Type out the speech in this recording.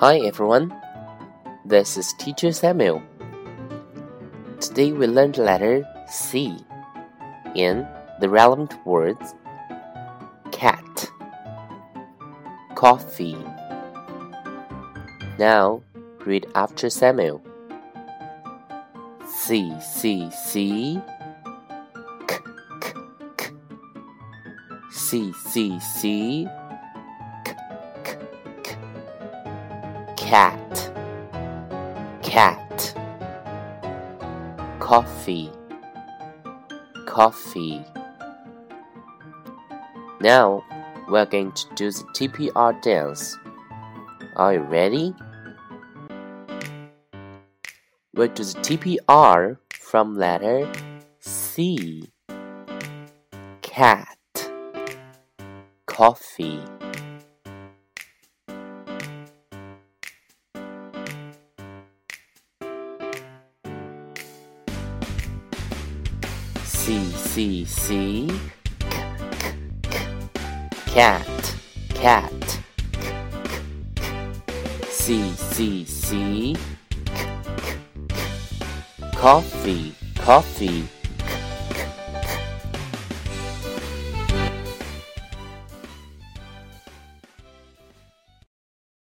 Hi everyone, this is Teacher Samuel. Today we learned the letter C in the relevant words cat, coffee. Now read after Samuel. C C C K K K C C C Cat Cat Coffee Coffee Now we're going to do the TPR dance. Are you ready? We'll do the TPR from letter C. Cat. Coffee. C C C. K K K Cat Cat. C C C. Coffee Coffee